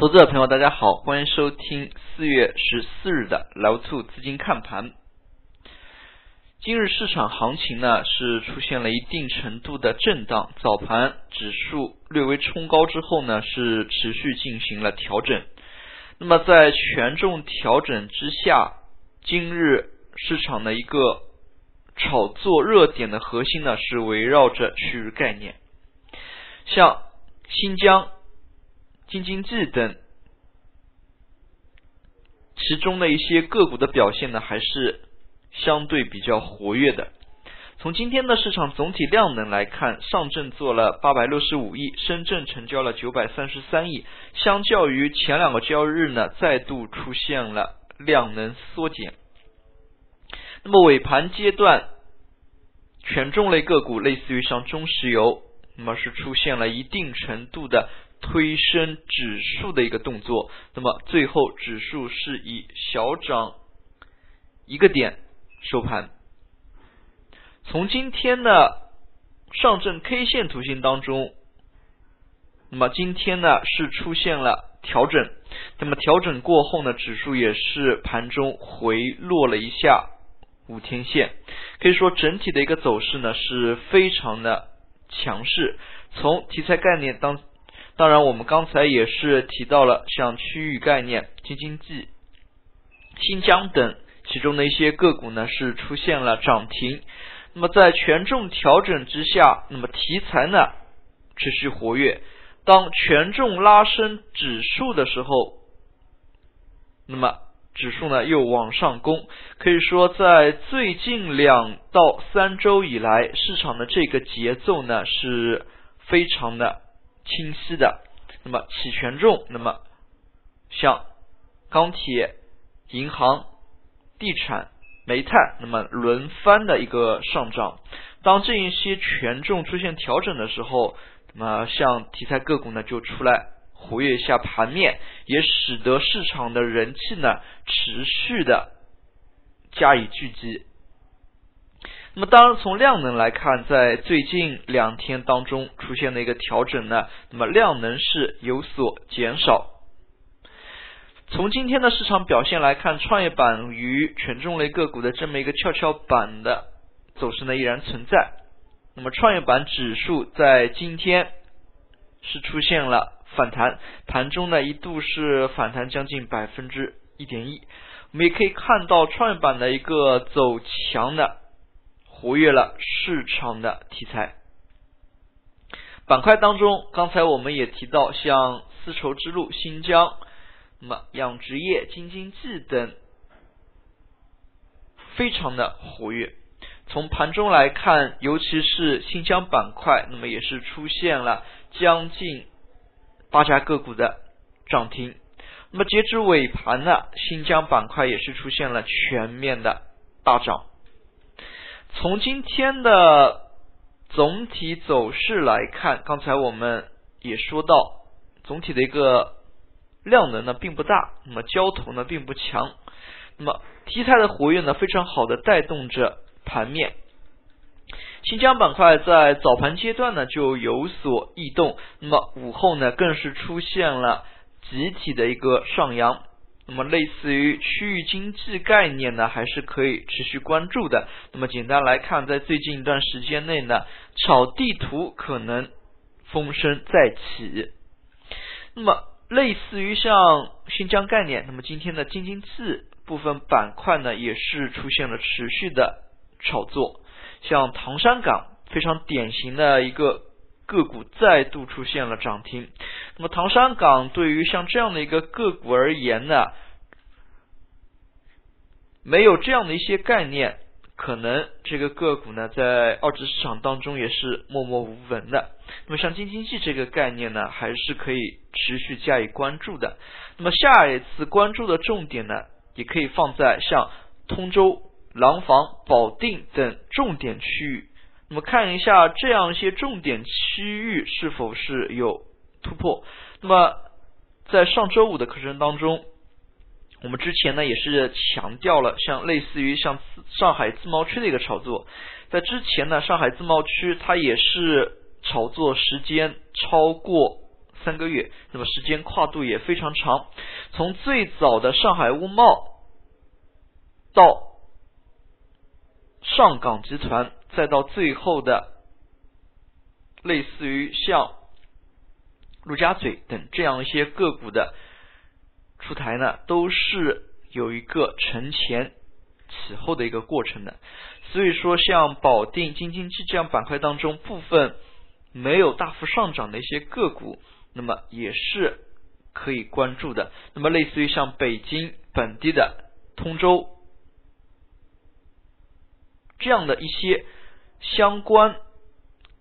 投资者朋友，大家好，欢迎收听四月十四日的老兔资金看盘。今日市场行情呢是出现了一定程度的震荡，早盘指数略微冲高之后呢是持续进行了调整。那么在权重调整之下，今日市场的一个炒作热点的核心呢是围绕着区域概念，像新疆、京津冀等。其中的一些个股的表现呢，还是相对比较活跃的。从今天的市场总体量能来看，上证做了八百六十五亿，深圳成交了九百三十三亿。相较于前两个交易日呢，再度出现了量能缩减。那么尾盘阶段，权重类个股，类似于像中石油，那么是出现了一定程度的。推升指数的一个动作，那么最后指数是以小涨一个点收盘。从今天的上证 K 线图形当中，那么今天呢是出现了调整，那么调整过后呢，指数也是盘中回落了一下五天线，可以说整体的一个走势呢是非常的强势。从题材概念当当然，我们刚才也是提到了像区域概念、京津冀、新疆等其中的一些个股呢，是出现了涨停。那么在权重调整之下，那么题材呢持续活跃。当权重拉升指数的时候，那么指数呢又往上攻。可以说，在最近两到三周以来，市场的这个节奏呢是非常的。清晰的，那么起权重，那么像钢铁、银行、地产、煤炭，那么轮番的一个上涨。当这一些权重出现调整的时候，那么像题材个股呢就出来活跃一下盘面，也使得市场的人气呢持续的加以聚集。那么，当然从量能来看，在最近两天当中出现的一个调整呢，那么量能是有所减少。从今天的市场表现来看，创业板与权重类个股的这么一个跷跷板的走势呢依然存在。那么，创业板指数在今天是出现了反弹，盘中呢一度是反弹将近百分之一点一。我们也可以看到创业板的一个走强的。活跃了市场的题材板块当中，刚才我们也提到，像丝绸之路、新疆、那么养殖业、京津冀等，非常的活跃。从盘中来看，尤其是新疆板块，那么也是出现了将近八家个股的涨停。那么截至尾盘呢，新疆板块也是出现了全面的大涨。从今天的总体走势来看，刚才我们也说到，总体的一个量能呢并不大，那么交投呢并不强，那么题材的活跃呢非常好的带动着盘面。新疆板块在早盘阶段呢就有所异动，那么午后呢更是出现了集体的一个上扬。那么，类似于区域经济概念呢，还是可以持续关注的。那么，简单来看，在最近一段时间内呢，炒地图可能风声再起。那么，类似于像新疆概念，那么今天的京津冀部分板块呢，也是出现了持续的炒作。像唐山港，非常典型的一个个股再度出现了涨停。那么，唐山港对于像这样的一个个股而言呢？没有这样的一些概念，可能这个个股呢，在二级市场当中也是默默无闻的。那么像京津冀这个概念呢，还是可以持续加以关注的。那么下一次关注的重点呢，也可以放在像通州、廊坊、保定等重点区域。那么看一下这样一些重点区域是否是有突破。那么在上周五的课程当中。我们之前呢也是强调了，像类似于像上海自贸区的一个炒作，在之前呢，上海自贸区它也是炒作时间超过三个月，那么时间跨度也非常长。从最早的上海物贸到上港集团，再到最后的类似于像陆家嘴等这样一些个股的出台呢，都是有一个承前启后的一个过程的。所以说，像保定、京津冀这样板块当中，部分没有大幅上涨的一些个股，那么也是可以关注的。那么，类似于像北京本地的通州这样的一些相关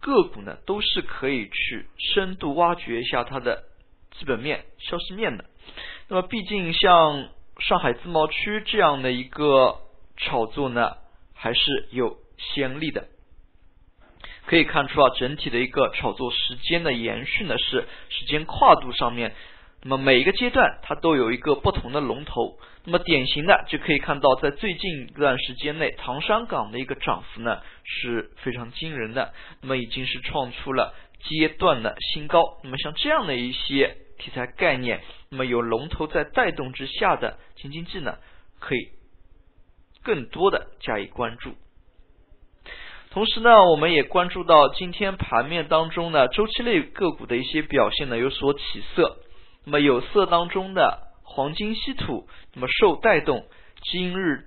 个股呢，都是可以去深度挖掘一下它的基本面、消息面的。那么，毕竟像上海自贸区这样的一个炒作呢。还是有先例的，可以看出啊，整体的一个炒作时间的延续呢是时间跨度上面，那么每一个阶段它都有一个不同的龙头，那么典型的就可以看到，在最近一段时间内，唐山港的一个涨幅呢是非常惊人的，那么已经是创出了阶段的新高，那么像这样的一些题材概念，那么有龙头在带动之下的新经济呢，可以。更多的加以关注，同时呢，我们也关注到今天盘面当中呢，周期类个股的一些表现呢有所起色。那么有色当中的黄金稀土，那么受带动，今日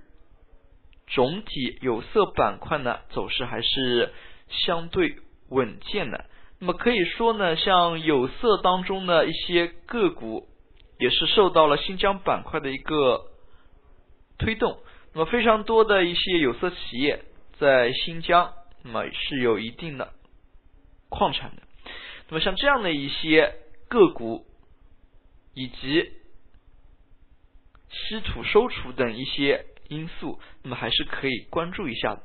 总体有色板块呢走势还是相对稳健的。那么可以说呢，像有色当中的一些个股，也是受到了新疆板块的一个推动。那么非常多的一些有色企业在新疆，那么是有一定的矿产的。那么像这样的一些个股，以及稀土收储等一些因素，那么还是可以关注一下的。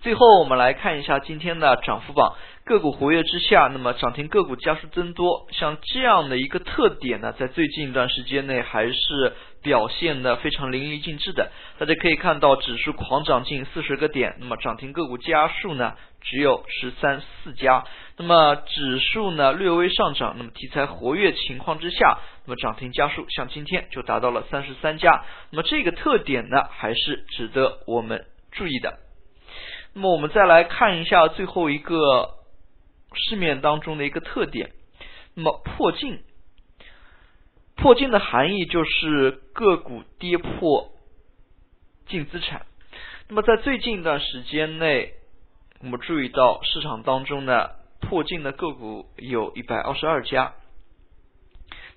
最后我们来看一下今天的涨幅榜，个股活跃之下，那么涨停个股加速增多，像这样的一个特点呢，在最近一段时间内还是表现的非常淋漓尽致的。大家可以看到，指数狂涨近四十个点，那么涨停个股家数呢只有十三四家，那么指数呢略微上涨，那么题材活跃情况之下，那么涨停家数像今天就达到了三十三家，那么这个特点呢还是值得我们注意的。那么我们再来看一下最后一个市面当中的一个特点。那么破净，破净的含义就是个股跌破净资产。那么在最近一段时间内，我们注意到市场当中呢破净的个股有一百二十二家。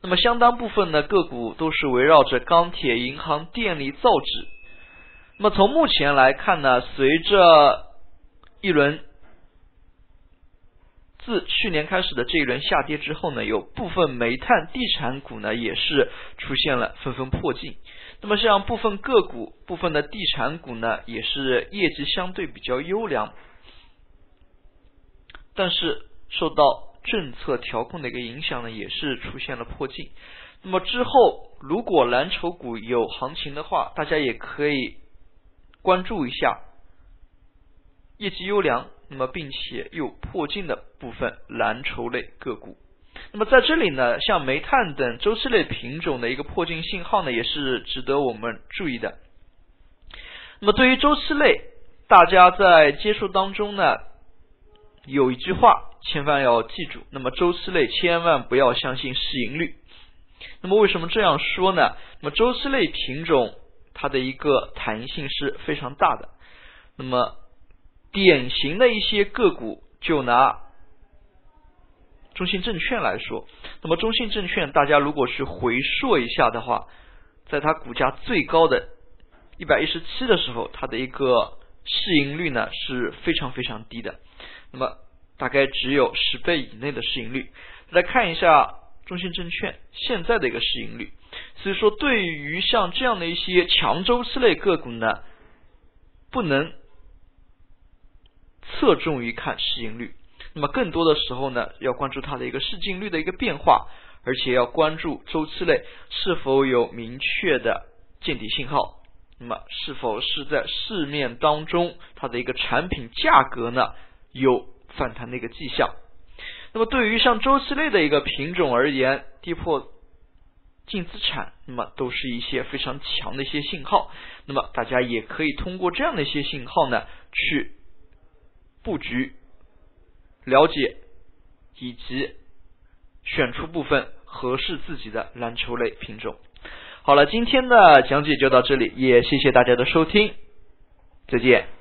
那么相当部分的个股都是围绕着钢铁、银行、电力、造纸。那么从目前来看呢，随着一轮自去年开始的这一轮下跌之后呢，有部分煤炭、地产股呢也是出现了纷纷破净。那么像部分个股、部分的地产股呢，也是业绩相对比较优良，但是受到政策调控的一个影响呢，也是出现了破净。那么之后如果蓝筹股有行情的话，大家也可以关注一下。业绩优良，那么并且又破净的部分蓝筹类个股，那么在这里呢，像煤炭等周期类品种的一个破净信号呢，也是值得我们注意的。那么对于周期类，大家在接触当中呢，有一句话千万要记住，那么周期类千万不要相信市盈率。那么为什么这样说呢？那么周期类品种它的一个弹性是非常大的，那么。典型的一些个股，就拿中信证券来说，那么中信证券，大家如果去回溯一下的话，在它股价最高的一百一十七的时候，它的一个市盈率呢是非常非常低的，那么大概只有十倍以内的市盈率。来看一下中信证券现在的一个市盈率，所以说对于像这样的一些强周期类个股呢，不能。侧重于看市盈率，那么更多的时候呢，要关注它的一个市净率的一个变化，而且要关注周期内是否有明确的见底信号，那么是否是在市面当中它的一个产品价格呢有反弹的一个迹象。那么对于像周期类的一个品种而言，跌破净资产，那么都是一些非常强的一些信号。那么大家也可以通过这样的一些信号呢，去布局、了解以及选出部分合适自己的蓝筹类品种。好了，今天的讲解就到这里，也谢谢大家的收听，再见。